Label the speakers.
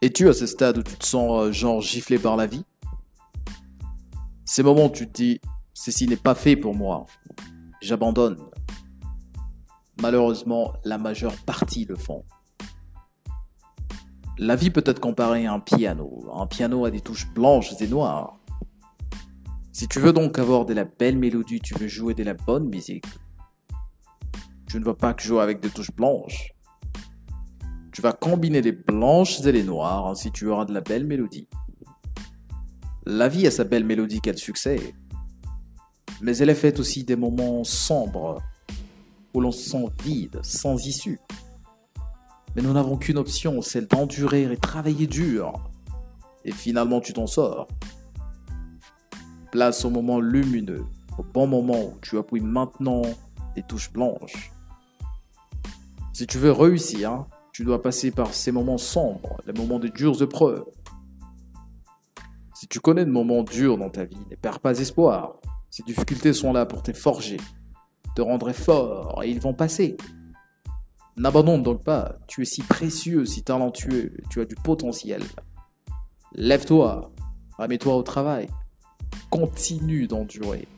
Speaker 1: Es-tu à ce stade où tu te sens euh, genre giflé par la vie? Ces moments où tu te dis, ceci n'est pas fait pour moi, j'abandonne. Malheureusement, la majeure partie le font. La vie peut être comparée à un piano. Un piano a des touches blanches et noires. Si tu veux donc avoir de la belle mélodie, tu veux jouer de la bonne musique. Tu ne vas pas que jouer avec des touches blanches. Tu vas combiner les blanches et les noires, ainsi tu auras de la belle mélodie. La vie a sa belle mélodie quel succès. Mais elle est faite aussi des moments sombres, où l'on se sent vide, sans issue. Mais nous n'avons qu'une option, celle d'endurer et travailler dur. Et finalement tu t'en sors. Place au moment lumineux, au bon moment où tu appuies maintenant les touches blanches. Si tu veux réussir, tu dois passer par ces moments sombres, les moments de dures épreuves. Si tu connais de moments durs dans ta vie, ne perds pas espoir. Ces difficultés sont là pour te forger, te rendre fort, et ils vont passer. N'abandonne donc pas, tu es si précieux, si talentueux, tu as du potentiel. Lève-toi, remets-toi au travail, continue d'endurer.